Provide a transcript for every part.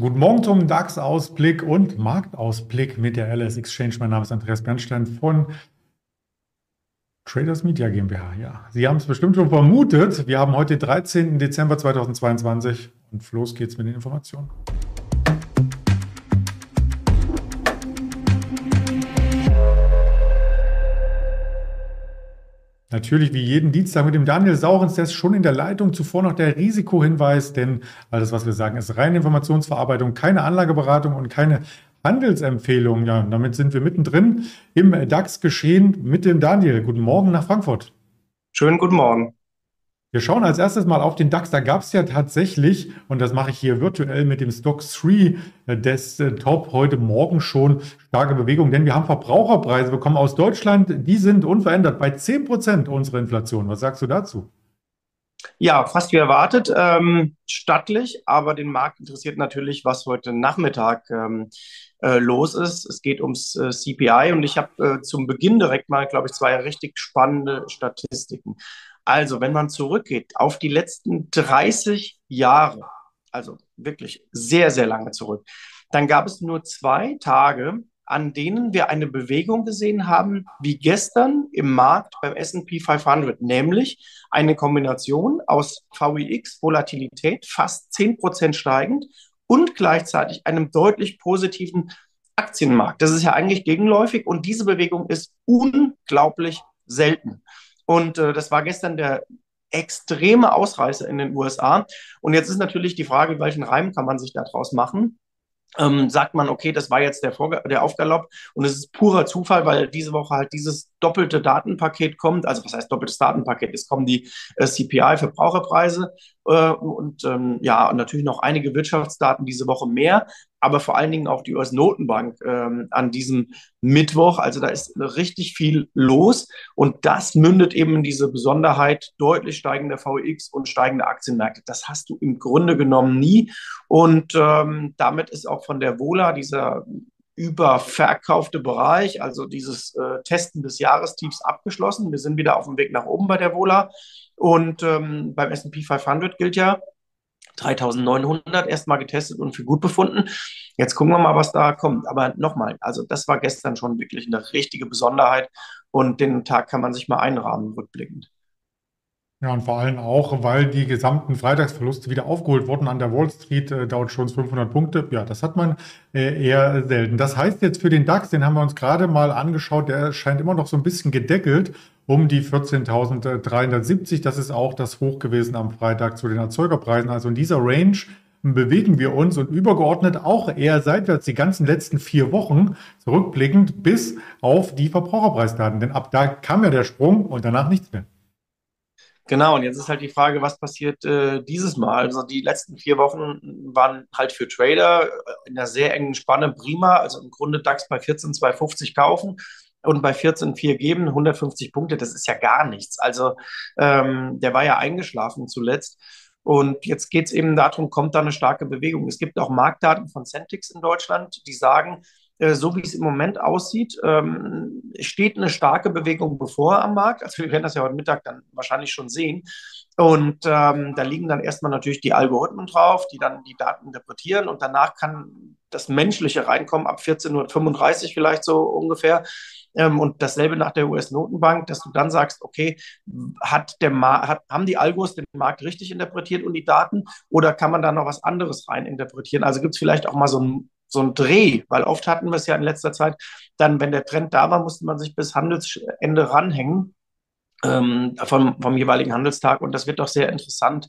Guten Morgen zum DAX-Ausblick und Marktausblick mit der LS Exchange. Mein Name ist Andreas Bernstein von Traders Media GmbH. Ja, Sie haben es bestimmt schon vermutet. Wir haben heute 13. Dezember 2022 und los geht's mit den Informationen. Natürlich wie jeden Dienstag mit dem Daniel Saurens, der ist schon in der Leitung. Zuvor noch der Risikohinweis, denn alles, was wir sagen, ist reine Informationsverarbeitung, keine Anlageberatung und keine Handelsempfehlung. Ja, damit sind wir mittendrin im DAX-Geschehen mit dem Daniel. Guten Morgen nach Frankfurt. Schönen guten Morgen. Wir schauen als erstes mal auf den DAX. Da gab es ja tatsächlich, und das mache ich hier virtuell mit dem Stock 3 Desktop, heute Morgen schon starke Bewegung, denn wir haben Verbraucherpreise bekommen aus Deutschland. Die sind unverändert bei 10 Prozent unserer Inflation. Was sagst du dazu? Ja, fast wie erwartet, ähm, stattlich, aber den Markt interessiert natürlich, was heute Nachmittag ähm, äh, los ist. Es geht ums äh, CPI und ich habe äh, zum Beginn direkt mal, glaube ich, zwei richtig spannende Statistiken. Also, wenn man zurückgeht auf die letzten 30 Jahre, also wirklich sehr, sehr lange zurück, dann gab es nur zwei Tage, an denen wir eine Bewegung gesehen haben, wie gestern im Markt beim S&P 500, nämlich eine Kombination aus VIX, Volatilität, fast 10% steigend und gleichzeitig einem deutlich positiven Aktienmarkt. Das ist ja eigentlich gegenläufig und diese Bewegung ist unglaublich selten. Und äh, das war gestern der extreme Ausreißer in den USA. Und jetzt ist natürlich die Frage, welchen Reim kann man sich daraus machen? Ähm, sagt man, okay, das war jetzt der, der Aufgalopp und es ist purer Zufall, weil diese Woche halt dieses doppelte Datenpaket kommt. Also was heißt doppeltes Datenpaket? Es kommen die äh, CPI-Verbraucherpreise äh, und ähm, ja, und natürlich noch einige Wirtschaftsdaten diese Woche mehr aber vor allen Dingen auch die US-Notenbank ähm, an diesem Mittwoch. Also da ist richtig viel los und das mündet eben in diese Besonderheit deutlich steigender VX und steigende Aktienmärkte. Das hast du im Grunde genommen nie und ähm, damit ist auch von der Vola dieser überverkaufte Bereich, also dieses äh, Testen des Jahrestiefs abgeschlossen. Wir sind wieder auf dem Weg nach oben bei der Vola und ähm, beim S&P 500 gilt ja, 3900 erstmal getestet und für gut befunden. Jetzt gucken wir mal, was da kommt. Aber nochmal, also das war gestern schon wirklich eine richtige Besonderheit und den Tag kann man sich mal einrahmen, rückblickend. Ja, und vor allem auch, weil die gesamten Freitagsverluste wieder aufgeholt wurden an der Wall Street, äh, dauert schon 500 Punkte. Ja, das hat man äh, eher selten. Das heißt jetzt für den DAX, den haben wir uns gerade mal angeschaut, der scheint immer noch so ein bisschen gedeckelt um die 14.370. Das ist auch das Hoch gewesen am Freitag zu den Erzeugerpreisen. Also in dieser Range bewegen wir uns und übergeordnet auch eher seitwärts die ganzen letzten vier Wochen zurückblickend bis auf die Verbraucherpreisdaten. Denn ab da kam ja der Sprung und danach nichts mehr. Genau, und jetzt ist halt die Frage, was passiert äh, dieses Mal? Also die letzten vier Wochen waren halt für Trader äh, in einer sehr engen Spanne prima. Also im Grunde DAX bei 14,250 kaufen und bei 14,4 geben, 150 Punkte, das ist ja gar nichts. Also ähm, der war ja eingeschlafen zuletzt. Und jetzt geht es eben darum, kommt da eine starke Bewegung. Es gibt auch Marktdaten von Centix in Deutschland, die sagen, so wie es im Moment aussieht, ähm, steht eine starke Bewegung bevor am Markt. Also wir werden das ja heute Mittag dann wahrscheinlich schon sehen. Und ähm, da liegen dann erstmal natürlich die Algorithmen drauf, die dann die Daten interpretieren und danach kann das Menschliche reinkommen ab 14.35 Uhr vielleicht so ungefähr. Ähm, und dasselbe nach der US-Notenbank, dass du dann sagst, okay, hat der hat, haben die Algos den Markt richtig interpretiert und die Daten oder kann man da noch was anderes rein interpretieren? Also gibt es vielleicht auch mal so ein so ein Dreh, weil oft hatten wir es ja in letzter Zeit, dann, wenn der Trend da war, musste man sich bis Handelsende ranhängen ähm, vom, vom jeweiligen Handelstag und das wird doch sehr interessant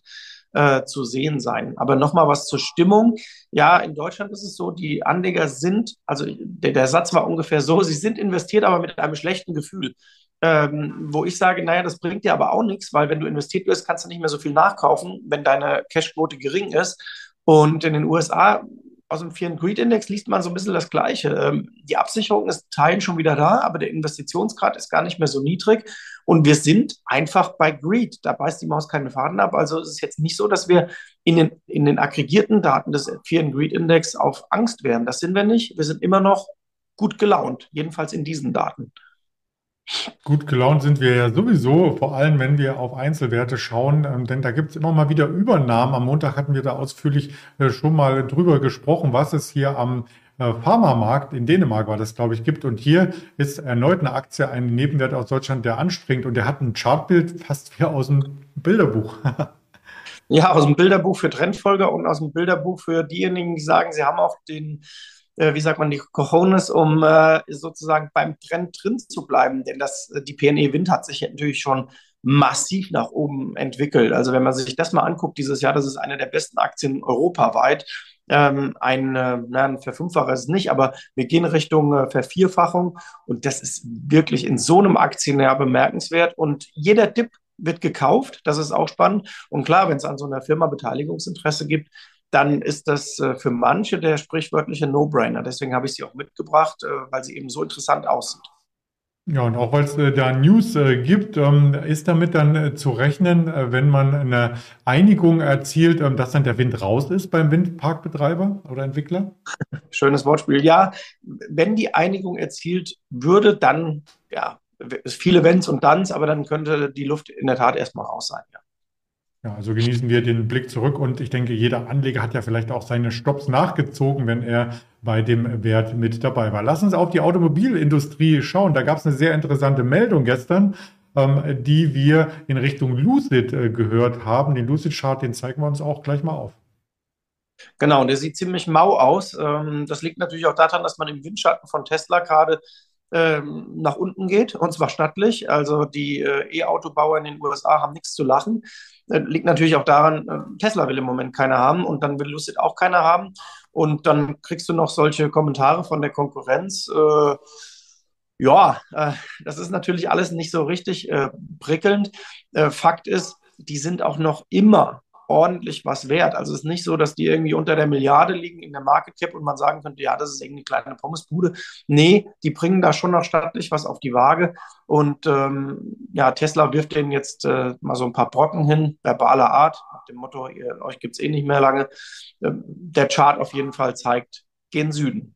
äh, zu sehen sein. Aber nochmal was zur Stimmung. Ja, in Deutschland ist es so, die Anleger sind, also der, der Satz war ungefähr so, sie sind investiert, aber mit einem schlechten Gefühl. Ähm, wo ich sage, naja, das bringt dir aber auch nichts, weil wenn du investiert bist, kannst du nicht mehr so viel nachkaufen, wenn deine Cashquote gering ist. Und in den USA aus dem Fear Greed Index liest man so ein bisschen das Gleiche. Ähm, die Absicherung ist Teilen schon wieder da, aber der Investitionsgrad ist gar nicht mehr so niedrig. Und wir sind einfach bei Greed. Da beißt die Maus keine Faden ab. Also es ist jetzt nicht so, dass wir in den, in den aggregierten Daten des Fear Greed Index auf Angst wären. Das sind wir nicht. Wir sind immer noch gut gelaunt, jedenfalls in diesen Daten. Gut gelaunt sind wir ja sowieso, vor allem wenn wir auf Einzelwerte schauen, ähm, denn da gibt es immer mal wieder Übernahmen. Am Montag hatten wir da ausführlich äh, schon mal drüber gesprochen, was es hier am äh, Pharmamarkt in Dänemark war das, glaube ich, gibt. Und hier ist erneut eine Aktie, ein Nebenwert aus Deutschland, der anspringt und der hat ein Chartbild fast wie aus dem Bilderbuch. ja, aus dem Bilderbuch für Trendfolger und aus dem Bilderbuch für diejenigen, die sagen, sie haben auch den wie sagt man, die Cojones, um äh, sozusagen beim Trend drin zu bleiben. Denn das, äh, die PNE Wind hat sich natürlich schon massiv nach oben entwickelt. Also wenn man sich das mal anguckt, dieses Jahr, das ist eine der besten Aktien europaweit. Ähm, ein, äh, ein Verfünffacher ist es nicht, aber wir gehen Richtung äh, Vervierfachung und das ist wirklich in so einem Aktienjahr bemerkenswert und jeder Dip wird gekauft, das ist auch spannend und klar, wenn es an so einer Firma Beteiligungsinteresse gibt, dann ist das äh, für manche der sprichwörtliche No-Brainer. Deswegen habe ich sie auch mitgebracht, äh, weil sie eben so interessant aussieht. Ja, und auch weil es äh, da News äh, gibt, ähm, ist damit dann äh, zu rechnen, wenn man eine Einigung erzielt, ähm, dass dann der Wind raus ist beim Windparkbetreiber oder Entwickler? Schönes Wortspiel. Ja, wenn die Einigung erzielt würde, dann, ja, viele Wenns und Danns, aber dann könnte die Luft in der Tat erstmal raus sein, ja. Ja, also genießen wir den Blick zurück und ich denke, jeder Anleger hat ja vielleicht auch seine Stops nachgezogen, wenn er bei dem Wert mit dabei war. Lass uns auf die Automobilindustrie schauen. Da gab es eine sehr interessante Meldung gestern, ähm, die wir in Richtung Lucid äh, gehört haben. Den Lucid-Chart, den zeigen wir uns auch gleich mal auf. Genau, und der sieht ziemlich mau aus. Ähm, das liegt natürlich auch daran, dass man im Windschatten von Tesla gerade ähm, nach unten geht, und zwar stattlich. Also die äh, E-Autobauer in den USA haben nichts zu lachen. Äh, liegt natürlich auch daran, äh, Tesla will im Moment keiner haben und dann will Lucid auch keiner haben. Und dann kriegst du noch solche Kommentare von der Konkurrenz. Äh, ja, äh, das ist natürlich alles nicht so richtig äh, prickelnd. Fakt ist, die sind auch noch immer ordentlich was wert. Also es ist nicht so, dass die irgendwie unter der Milliarde liegen in der Market Cap und man sagen könnte, ja, das ist irgendwie eine kleine Pommesbude. Nee, die bringen da schon noch stattlich was auf die Waage. Und ähm, ja, Tesla wirft denen jetzt äh, mal so ein paar Brocken hin, verbaler Art, nach dem Motto, ihr, euch gibt es eh nicht mehr lange. Ähm, der Chart auf jeden Fall zeigt, gen Süden.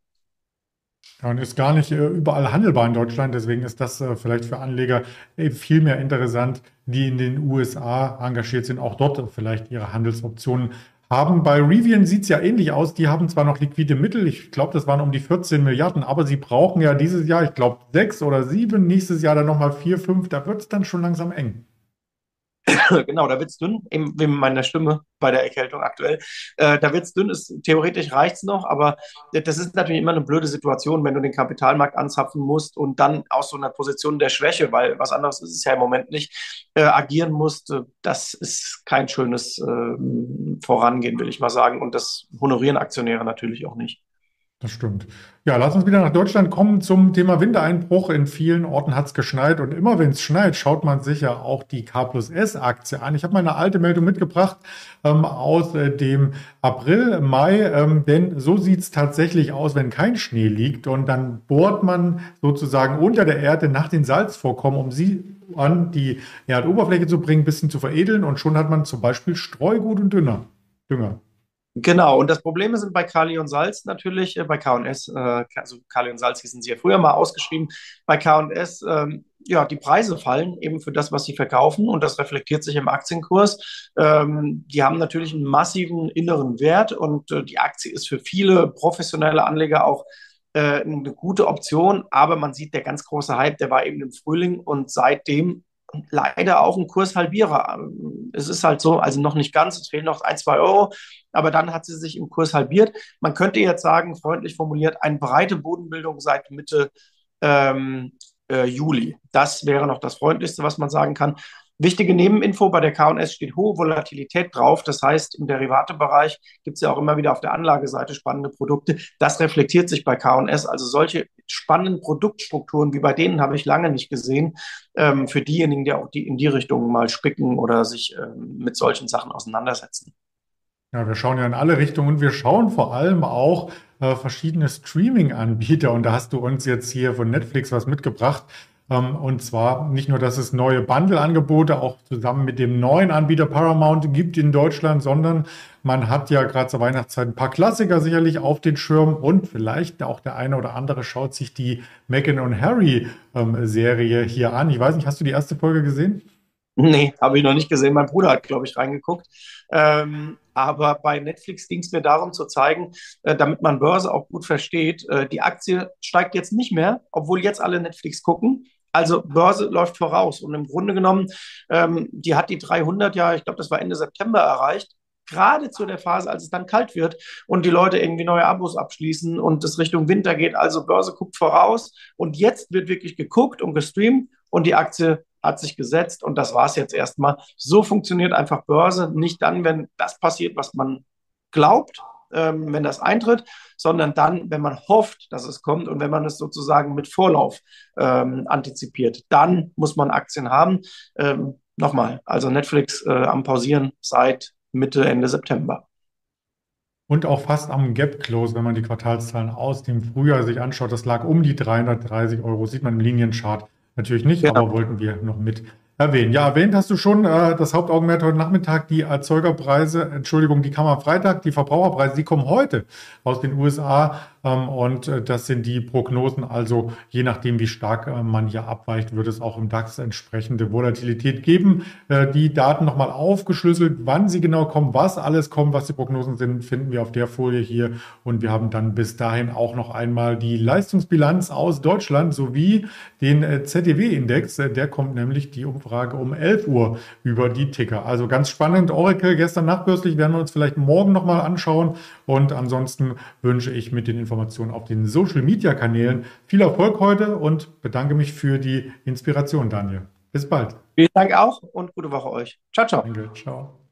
Ja, und ist gar nicht äh, überall handelbar in Deutschland. Deswegen ist das äh, vielleicht für Anleger viel mehr interessant, die in den USA engagiert sind, auch dort vielleicht ihre Handelsoptionen haben. Bei Rivian sieht es ja ähnlich aus. Die haben zwar noch liquide Mittel, ich glaube, das waren um die 14 Milliarden, aber sie brauchen ja dieses Jahr, ich glaube, sechs oder sieben, nächstes Jahr dann nochmal vier, fünf. Da wird es dann schon langsam eng. genau, da wird es dünn, eben wie meiner Stimme bei der Erkältung aktuell. Äh, da wird es dünn, ist, theoretisch reicht es noch, aber das ist natürlich immer eine blöde Situation, wenn du den Kapitalmarkt anzapfen musst und dann aus so einer Position der Schwäche, weil was anderes ist es ja im Moment nicht, äh, agieren musst. Das ist kein schönes äh, Vorangehen, will ich mal sagen. Und das honorieren Aktionäre natürlich auch nicht. Das stimmt. Ja, lass uns wieder nach Deutschland kommen zum Thema Wintereinbruch. In vielen Orten hat es geschneit und immer wenn es schneit, schaut man sich ja auch die K plus S Aktie an. Ich habe mal eine alte Meldung mitgebracht ähm, aus äh, dem April, Mai, ähm, denn so sieht es tatsächlich aus, wenn kein Schnee liegt und dann bohrt man sozusagen unter der Erde nach den Salzvorkommen, um sie an die Erdoberfläche zu bringen, ein bisschen zu veredeln und schon hat man zum Beispiel Streugut und Dünger. Dünger. Genau, und das Problem ist bei Kali und Salz natürlich, äh, bei K&S, äh, also Kali und Salz hießen sie ja früher mal ausgeschrieben, bei K&S, ähm, ja, die Preise fallen eben für das, was sie verkaufen und das reflektiert sich im Aktienkurs. Ähm, die haben natürlich einen massiven inneren Wert und äh, die Aktie ist für viele professionelle Anleger auch äh, eine gute Option, aber man sieht, der ganz große Hype, der war eben im Frühling und seitdem leider auch ein Kurshalbierer. Es ist halt so, also noch nicht ganz, es fehlen noch ein, zwei Euro, aber dann hat sie sich im Kurs halbiert. Man könnte jetzt sagen, freundlich formuliert, eine breite Bodenbildung seit Mitte ähm, äh, Juli. Das wäre noch das Freundlichste, was man sagen kann. Wichtige Nebeninfo, bei der K&S steht hohe Volatilität drauf. Das heißt, im Derivatebereich gibt es ja auch immer wieder auf der Anlageseite spannende Produkte. Das reflektiert sich bei K&S. Also solche spannenden Produktstrukturen wie bei denen habe ich lange nicht gesehen. Ähm, für diejenigen, die auch die in die Richtung mal spicken oder sich ähm, mit solchen Sachen auseinandersetzen. Ja, wir schauen ja in alle Richtungen und wir schauen vor allem auch äh, verschiedene Streaming-Anbieter. Und da hast du uns jetzt hier von Netflix was mitgebracht. Ähm, und zwar nicht nur, dass es neue Bundle-Angebote auch zusammen mit dem neuen Anbieter Paramount gibt in Deutschland, sondern man hat ja gerade zur Weihnachtszeit ein paar Klassiker sicherlich auf den Schirm und vielleicht auch der eine oder andere schaut sich die Meghan und Harry ähm, Serie hier an. Ich weiß nicht, hast du die erste Folge gesehen? Nee, habe ich noch nicht gesehen. Mein Bruder hat, glaube ich, reingeguckt. Ähm, aber bei Netflix ging es mir darum zu zeigen, äh, damit man Börse auch gut versteht, äh, die Aktie steigt jetzt nicht mehr, obwohl jetzt alle Netflix gucken. Also Börse läuft voraus. Und im Grunde genommen, ähm, die hat die 300 ja, ich glaube, das war Ende September erreicht. Gerade zu der Phase, als es dann kalt wird und die Leute irgendwie neue Abos abschließen und es Richtung Winter geht. Also Börse guckt voraus. Und jetzt wird wirklich geguckt und gestreamt und die Aktie hat sich gesetzt und das war es jetzt erstmal. So funktioniert einfach Börse. Nicht dann, wenn das passiert, was man glaubt, ähm, wenn das eintritt, sondern dann, wenn man hofft, dass es kommt und wenn man es sozusagen mit Vorlauf ähm, antizipiert. Dann muss man Aktien haben. Ähm, nochmal, also Netflix äh, am Pausieren seit Mitte, Ende September. Und auch fast am Gap-Close, wenn man die Quartalszahlen aus dem Frühjahr sich anschaut, das lag um die 330 Euro, sieht man im Linienchart. Natürlich nicht, ja. aber wollten wir noch mit erwähnen. Ja, erwähnt hast du schon, äh, das Hauptaugenmerk heute Nachmittag, die Erzeugerpreise, Entschuldigung, die kam am Freitag, die Verbraucherpreise, die kommen heute aus den USA. Ähm, und äh, das sind die Prognosen. Also je nachdem, wie stark äh, man hier abweicht, wird es auch im DAX entsprechende Volatilität geben. Äh, die Daten nochmal aufgeschlüsselt, wann sie genau kommen, was alles kommt, was die Prognosen sind, finden wir auf der Folie hier. Und wir haben dann bis dahin auch noch einmal die Leistungsbilanz aus Deutschland sowie den ZDW-Index. Der kommt nämlich die Umfrage um 11 Uhr über die Ticker. Also ganz spannend. Oracle gestern nachbörslich werden wir uns vielleicht morgen nochmal anschauen. Und ansonsten wünsche ich mit den Informationen auf den Social-Media-Kanälen viel Erfolg heute und bedanke mich für die Inspiration, Daniel. Bis bald. Vielen Dank auch und gute Woche euch. Ciao, ciao. Danke, ciao.